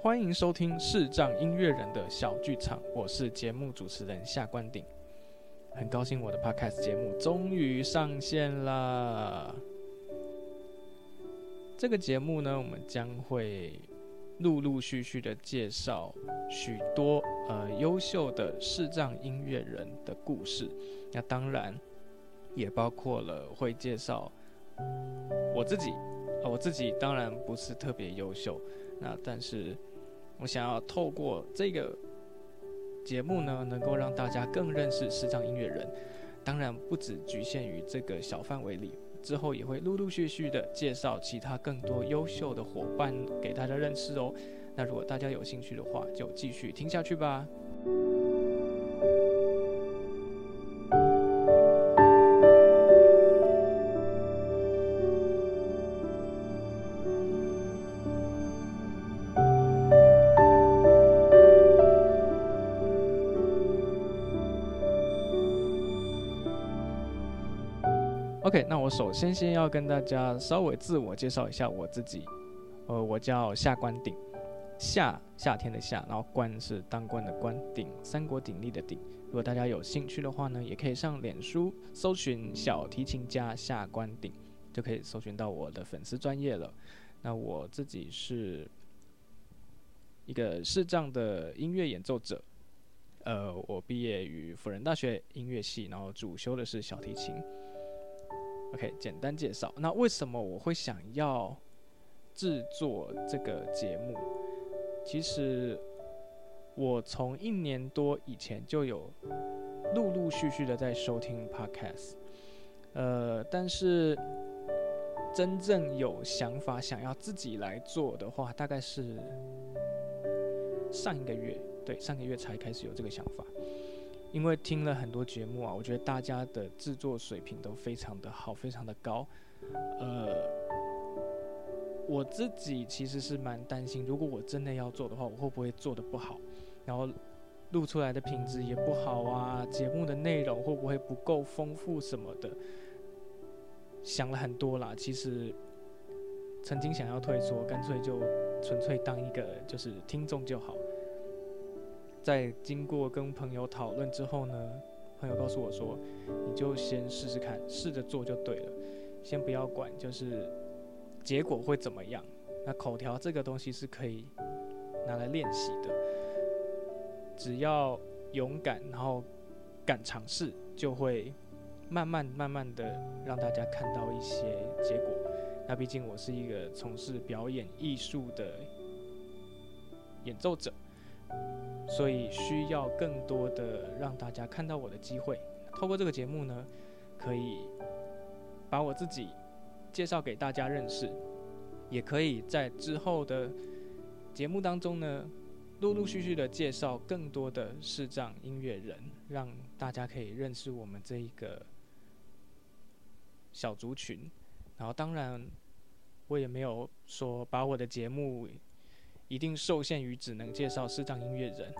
欢迎收听视障音乐人的小剧场，我是节目主持人夏关鼎，很高兴我的 Podcast 节目终于上线了。这个节目呢，我们将会陆陆续续的介绍许多呃优秀的视障音乐人的故事。那当然也包括了会介绍我自己，呃，我自己当然不是特别优秀，那但是我想要透过这个节目呢，能够让大家更认识视障音乐人。当然不只局限于这个小范围里。之后也会陆陆续续的介绍其他更多优秀的伙伴给大家认识哦。那如果大家有兴趣的话，就继续听下去吧。OK，那我首先先要跟大家稍微自我介绍一下我自己，呃，我叫夏关鼎，夏夏天的夏，然后关是当官的官，鼎三国鼎立的鼎。如果大家有兴趣的话呢，也可以上脸书搜寻小提琴家夏关鼎，就可以搜寻到我的粉丝专业了。那我自己是一个视障的音乐演奏者，呃，我毕业于辅仁大学音乐系，然后主修的是小提琴。OK，简单介绍。那为什么我会想要制作这个节目？其实我从一年多以前就有陆陆续续的在收听 Podcast，呃，但是真正有想法想要自己来做的话，大概是上一个月，对，上个月才开始有这个想法。因为听了很多节目啊，我觉得大家的制作水平都非常的好，非常的高。呃，我自己其实是蛮担心，如果我真的要做的话，我会不会做的不好，然后录出来的品质也不好啊，节目的内容会不会不够丰富什么的。想了很多啦，其实曾经想要退缩，干脆就纯粹当一个就是听众就好。在经过跟朋友讨论之后呢，朋友告诉我说：“你就先试试看，试着做就对了，先不要管就是结果会怎么样。那口条这个东西是可以拿来练习的，只要勇敢，然后敢尝试，就会慢慢慢慢的让大家看到一些结果。那毕竟我是一个从事表演艺术的演奏者。”所以需要更多的让大家看到我的机会。透过这个节目呢，可以把我自己介绍给大家认识，也可以在之后的节目当中呢，陆陆续续的介绍更多的视障音乐人，让大家可以认识我们这一个小族群。然后，当然我也没有说把我的节目。一定受限于只能介绍视障音乐人。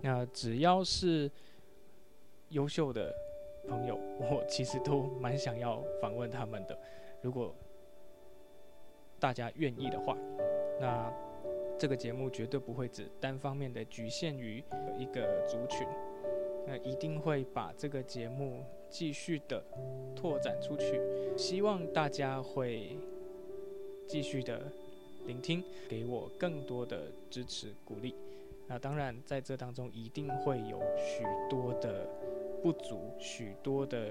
那只要是优秀的朋友，我其实都蛮想要访问他们的。如果大家愿意的话，那这个节目绝对不会只单方面的局限于一个族群。那一定会把这个节目继续的拓展出去，希望大家会继续的。聆听，给我更多的支持鼓励。那当然，在这当中一定会有许多的不足，许多的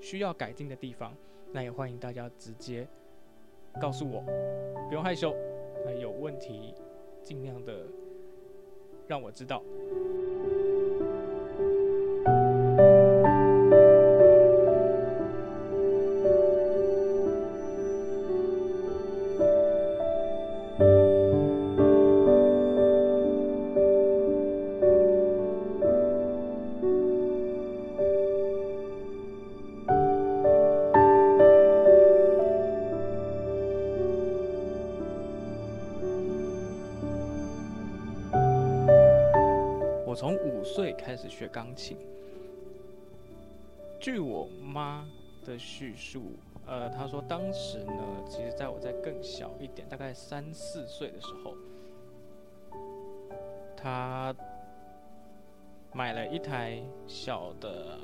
需要改进的地方。那也欢迎大家直接告诉我，不用害羞。那有问题，尽量的让我知道。钢琴。据我妈的叙述，呃，她说当时呢，其实在我在更小一点，大概三四岁的时候，她买了一台小的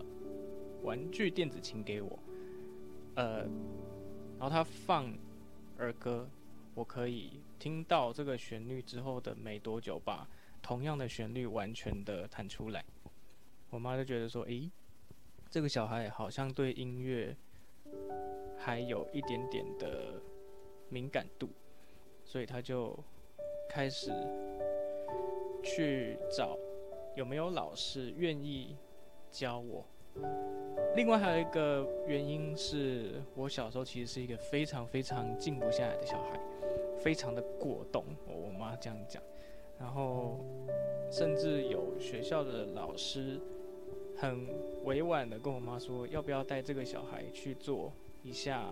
玩具电子琴给我，呃，然后她放儿歌，我可以听到这个旋律之后的没多久，把同样的旋律完全的弹出来。我妈就觉得说，诶，这个小孩好像对音乐还有一点点的敏感度，所以她就开始去找。有没有老师愿意教我？另外还有一个原因是我小时候其实是一个非常非常静不下来的小孩，非常的过动，我妈这样讲。然后甚至有学校的老师很委婉的跟我妈说，要不要带这个小孩去做一下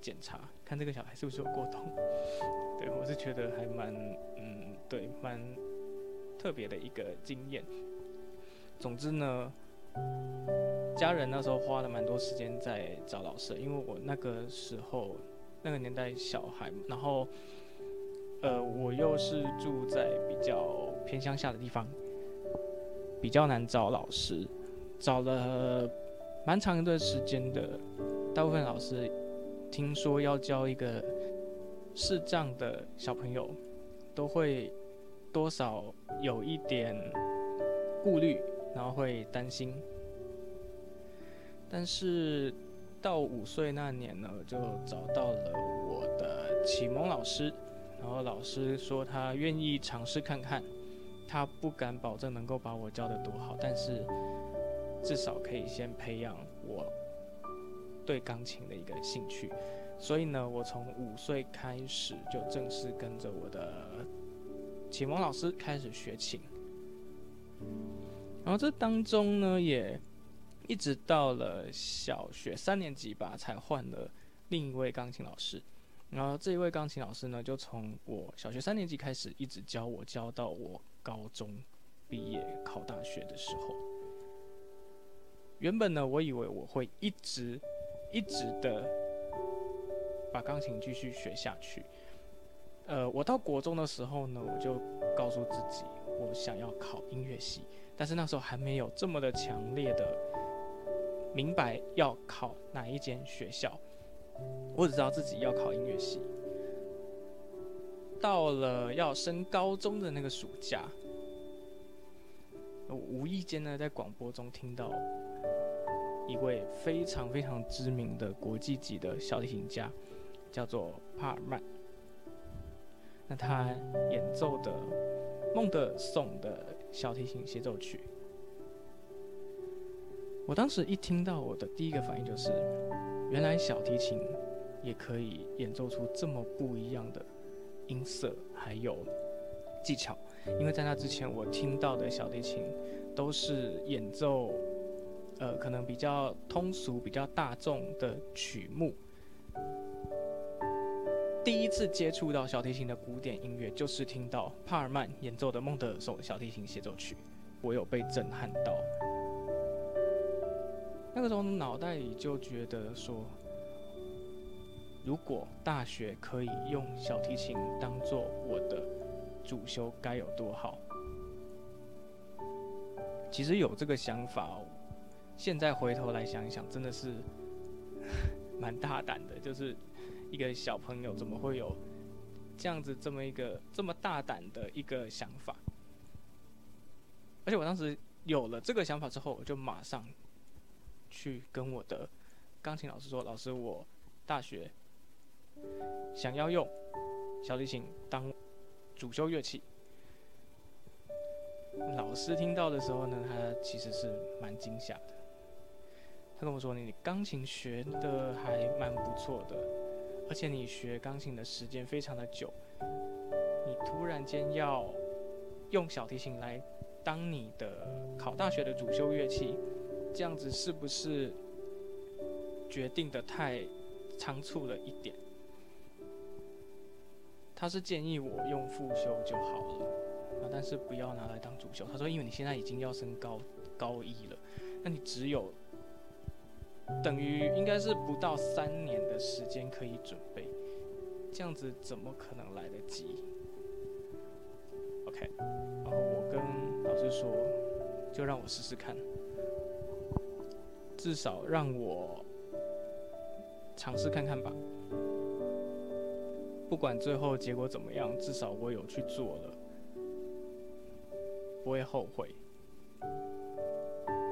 检查，看这个小孩是不是有过动。对，我是觉得还蛮，嗯，对，蛮。特别的一个经验。总之呢，家人那时候花了蛮多时间在找老师，因为我那个时候那个年代小孩，然后呃，我又是住在比较偏乡下的地方，比较难找老师，找了蛮长一段时间的。大部分老师听说要教一个视障的小朋友，都会。多少有一点顾虑，然后会担心。但是到五岁那年呢，就找到了我的启蒙老师，然后老师说他愿意尝试看看，他不敢保证能够把我教得多好，但是至少可以先培养我对钢琴的一个兴趣。所以呢，我从五岁开始就正式跟着我的。启蒙老师开始学琴，然后这当中呢，也一直到了小学三年级吧，才换了另一位钢琴老师。然后这一位钢琴老师呢，就从我小学三年级开始一直教我，教到我高中毕业考大学的时候。原本呢，我以为我会一直一直的把钢琴继续学下去。呃，我到国中的时候呢，我就告诉自己，我想要考音乐系，但是那时候还没有这么的强烈的明白要考哪一间学校，我只知道自己要考音乐系。到了要升高中的那个暑假，我无意间呢在广播中听到一位非常非常知名的国际级的小提琴家，叫做帕尔曼。那他演奏的孟德尔颂的小提琴协奏曲，我当时一听到，我的第一个反应就是，原来小提琴也可以演奏出这么不一样的音色，还有技巧。因为在那之前，我听到的小提琴都是演奏，呃，可能比较通俗、比较大众的曲目。第一次接触到小提琴的古典音乐，就是听到帕尔曼演奏的孟德尔颂小提琴协奏曲，我有被震撼到。那个时候脑袋里就觉得说，如果大学可以用小提琴当做我的主修，该有多好。其实有这个想法，现在回头来想一想，真的是 蛮大胆的，就是。一个小朋友怎么会有这样子这么一个这么大胆的一个想法？而且我当时有了这个想法之后，我就马上去跟我的钢琴老师说：“老师，我大学想要用小提琴当主修乐器。”老师听到的时候呢，他其实是蛮惊吓的。他跟我说：“你钢琴学的还蛮不错的。”而且你学钢琴的时间非常的久，你突然间要用小提琴来当你的考大学的主修乐器，这样子是不是决定得太仓促了一点？他是建议我用复修就好了，啊，但是不要拿来当主修。他说，因为你现在已经要升高高一了，那你只有等于应该是不到三年的时间可以准备，这样子怎么可能来得及？OK，然后我跟老师说，就让我试试看，至少让我尝试看看吧。不管最后结果怎么样，至少我有去做了，不会后悔。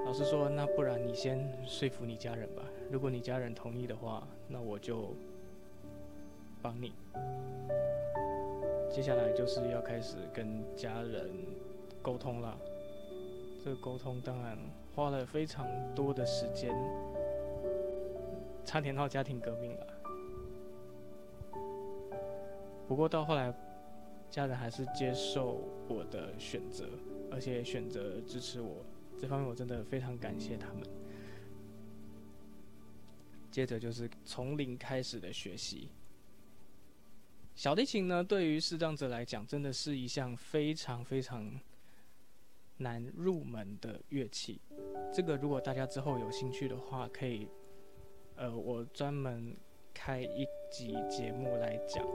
老师说：“那不然你先说服你家人吧。如果你家人同意的话，那我就帮你。接下来就是要开始跟家人沟通了。这个沟通当然花了非常多的时间，差点闹家庭革命了。”不过到后来，家人还是接受我的选择，而且选择支持我。这方面我真的非常感谢他们。接着就是从零开始的学习。小提琴呢，对于视障者来讲，真的是一项非常非常难入门的乐器。这个如果大家之后有兴趣的话，可以，呃，我专门开一集节目来讲。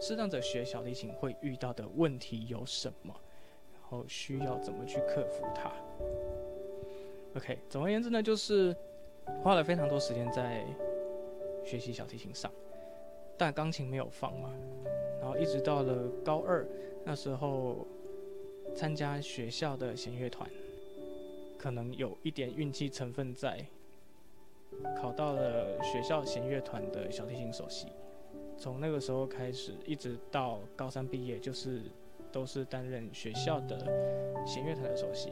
视障者学小提琴会遇到的问题有什么？然后需要怎么去克服它？OK，总而言之呢，就是花了非常多时间在学习小提琴上，但钢琴没有放嘛。然后一直到了高二，那时候参加学校的弦乐团，可能有一点运气成分在，考到了学校弦乐团的小提琴首席。从那个时候开始，一直到高三毕业，就是都是担任学校的弦乐团的首席。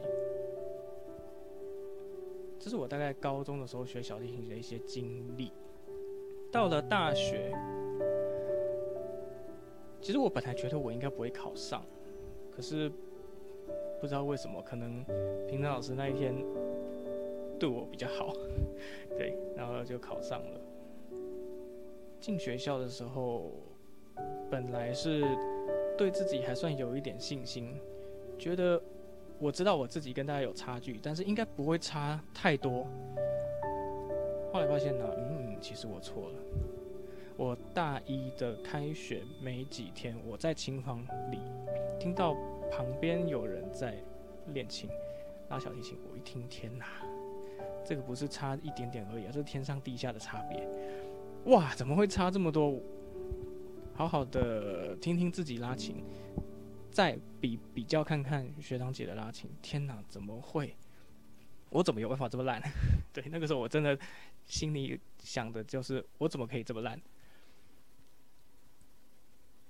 这是我大概高中的时候学小提琴的一些经历。到了大学，其实我本来觉得我应该不会考上，可是不知道为什么，可能平常老师那一天对我比较好，对，然后就考上了。进学校的时候，本来是对自己还算有一点信心，觉得我知道我自己跟大家有差距，但是应该不会差太多。后来发现呢，嗯，其实我错了。我大一的开学没几天，我在琴房里听到旁边有人在练琴，拉小提琴，我一听，天哪，这个不是差一点点而已啊，这是天上地下的差别。哇，怎么会差这么多？好好的听听自己拉琴，再比比较看看学长姐的拉琴。天哪，怎么会？我怎么有办法这么烂？对，那个时候我真的心里想的就是，我怎么可以这么烂？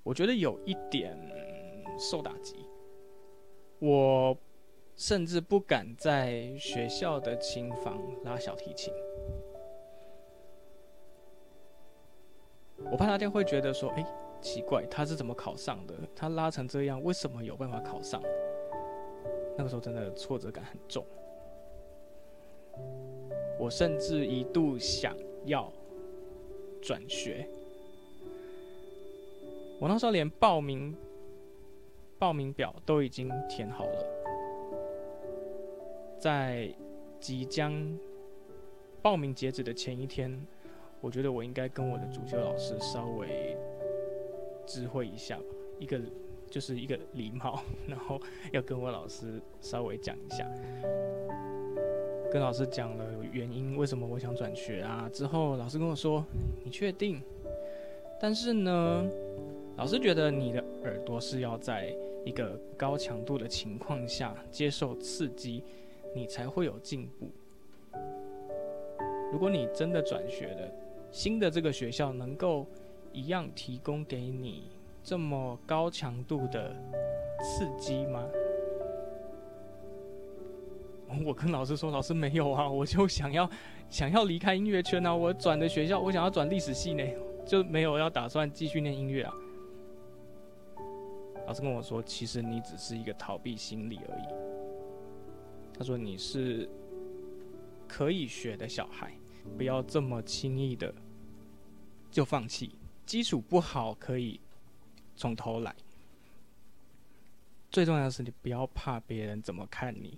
我觉得有一点受打击，我甚至不敢在学校的琴房拉小提琴。我怕大家会觉得说：“哎，奇怪，他是怎么考上的？他拉成这样，为什么有办法考上？”那个时候真的挫折感很重。我甚至一度想要转学。我那时候连报名报名表都已经填好了，在即将报名截止的前一天。我觉得我应该跟我的主修老师稍微知会一下吧，一个就是一个礼貌，然后要跟我老师稍微讲一下，跟老师讲了原因，为什么我想转学啊？之后老师跟我说：“你确定？”但是呢，老师觉得你的耳朵是要在一个高强度的情况下接受刺激，你才会有进步。如果你真的转学了。新的这个学校能够一样提供给你这么高强度的刺激吗？我跟老师说，老师没有啊，我就想要想要离开音乐圈啊，我转的学校，我想要转历史系呢，就没有要打算继续念音乐啊。老师跟我说，其实你只是一个逃避心理而已。他说你是可以学的小孩，不要这么轻易的。就放弃，基础不好可以从头来。最重要的是，你不要怕别人怎么看你，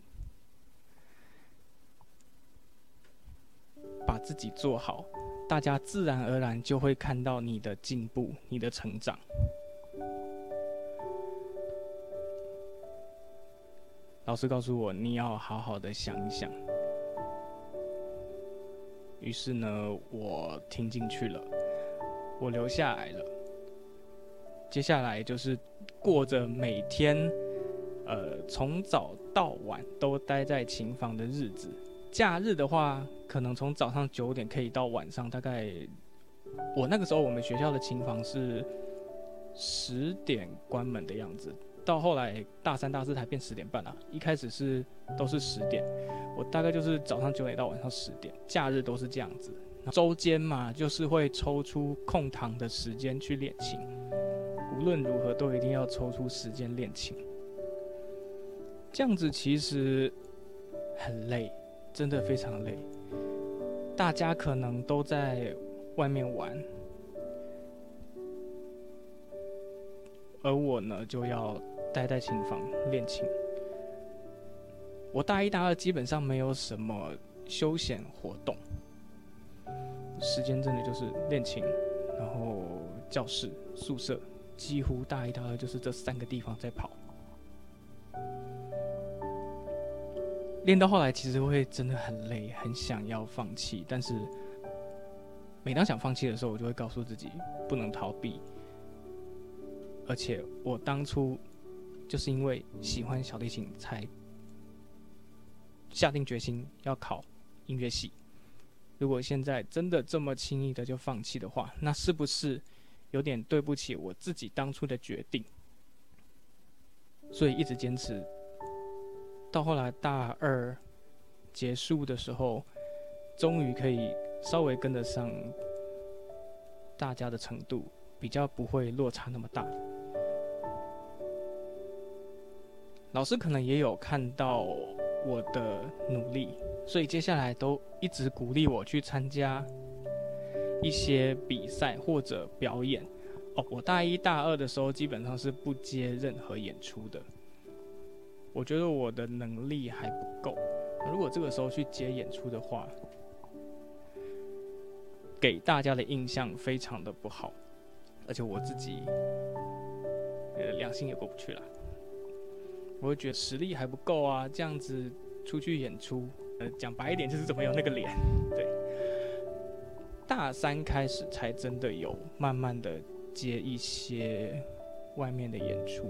把自己做好，大家自然而然就会看到你的进步、你的成长。老师告诉我，你要好好的想一想。于是呢，我听进去了，我留下来了。接下来就是过着每天，呃，从早到晚都待在琴房的日子。假日的话，可能从早上九点可以到晚上大概，我那个时候我们学校的琴房是十点关门的样子。到后来大三、大四才变十点半啊！一开始是都是十点，我大概就是早上九点到晚上十点，假日都是这样子。周间嘛，就是会抽出空堂的时间去练琴，无论如何都一定要抽出时间练琴。这样子其实很累，真的非常累。大家可能都在外面玩。而我呢，就要待在琴房练琴。我大一、大二基本上没有什么休闲活动，时间真的就是练琴，然后教室、宿舍，几乎大一、大二就是这三个地方在跑。练到后来，其实会真的很累，很想要放弃。但是每当想放弃的时候，我就会告诉自己，不能逃避。而且我当初就是因为喜欢小提琴，才下定决心要考音乐系。如果现在真的这么轻易的就放弃的话，那是不是有点对不起我自己当初的决定？所以一直坚持，到后来大二结束的时候，终于可以稍微跟得上大家的程度，比较不会落差那么大。老师可能也有看到我的努力，所以接下来都一直鼓励我去参加一些比赛或者表演。哦，我大一大二的时候基本上是不接任何演出的，我觉得我的能力还不够。如果这个时候去接演出的话，给大家的印象非常的不好，而且我自己呃良心也过不去了。我会觉得实力还不够啊，这样子出去演出，呃，讲白一点就是怎么有那个脸。对，大三开始才真的有慢慢的接一些外面的演出。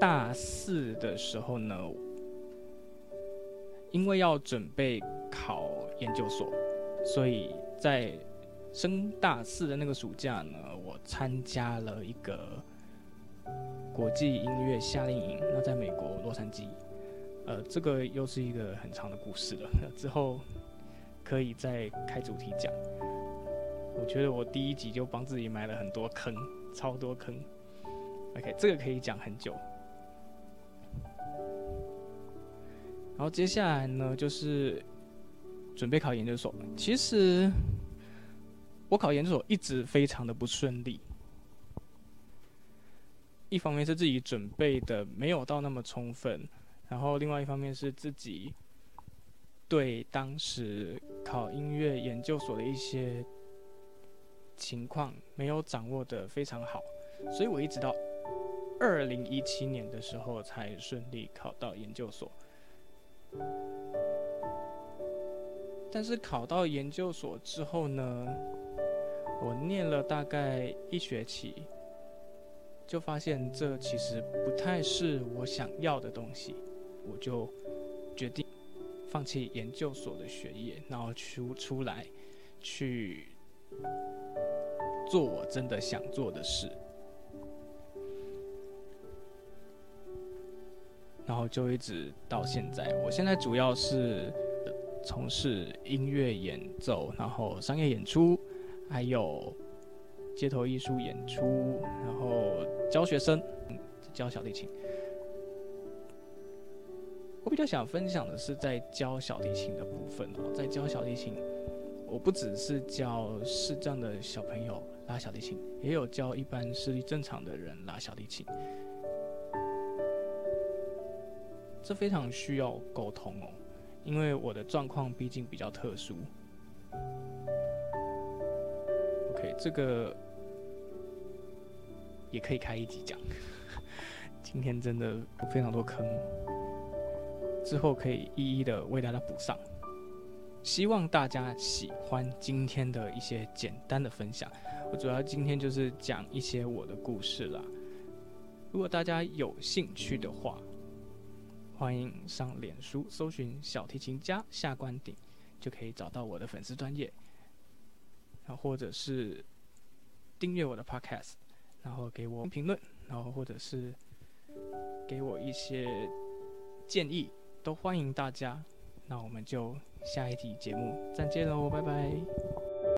大四的时候呢，因为要准备考研究所，所以在升大四的那个暑假呢，我参加了一个。国际音乐夏令营，那在美国洛杉矶，呃，这个又是一个很长的故事了，之后可以再开主题讲。我觉得我第一集就帮自己埋了很多坑，超多坑。OK，这个可以讲很久。然后接下来呢，就是准备考研究所。其实我考研究所一直非常的不顺利。一方面是自己准备的没有到那么充分，然后另外一方面是自己对当时考音乐研究所的一些情况没有掌握的非常好，所以我一直到二零一七年的时候才顺利考到研究所。但是考到研究所之后呢，我念了大概一学期。就发现这其实不太是我想要的东西，我就决定放弃研究所的学业，然后出出来去做我真的想做的事，然后就一直到现在。我现在主要是从事音乐演奏，然后商业演出，还有。街头艺术演出，然后教学生，教小提琴。我比较想分享的是在教小提琴的部分哦，在教小提琴，我不只是教视障的小朋友拉小提琴，也有教一般视力正常的人拉小提琴。这非常需要沟通哦，因为我的状况毕竟比较特殊。OK，这个也可以开一集讲。今天真的非常多坑，之后可以一一的为大家补上。希望大家喜欢今天的一些简单的分享。我主要今天就是讲一些我的故事啦。如果大家有兴趣的话，欢迎上脸书搜寻“小提琴家夏关顶”，就可以找到我的粉丝专页。然后或者是订阅我的 Podcast，然后给我评论，然后或者是给我一些建议，都欢迎大家。那我们就下一集节目再见喽，拜拜。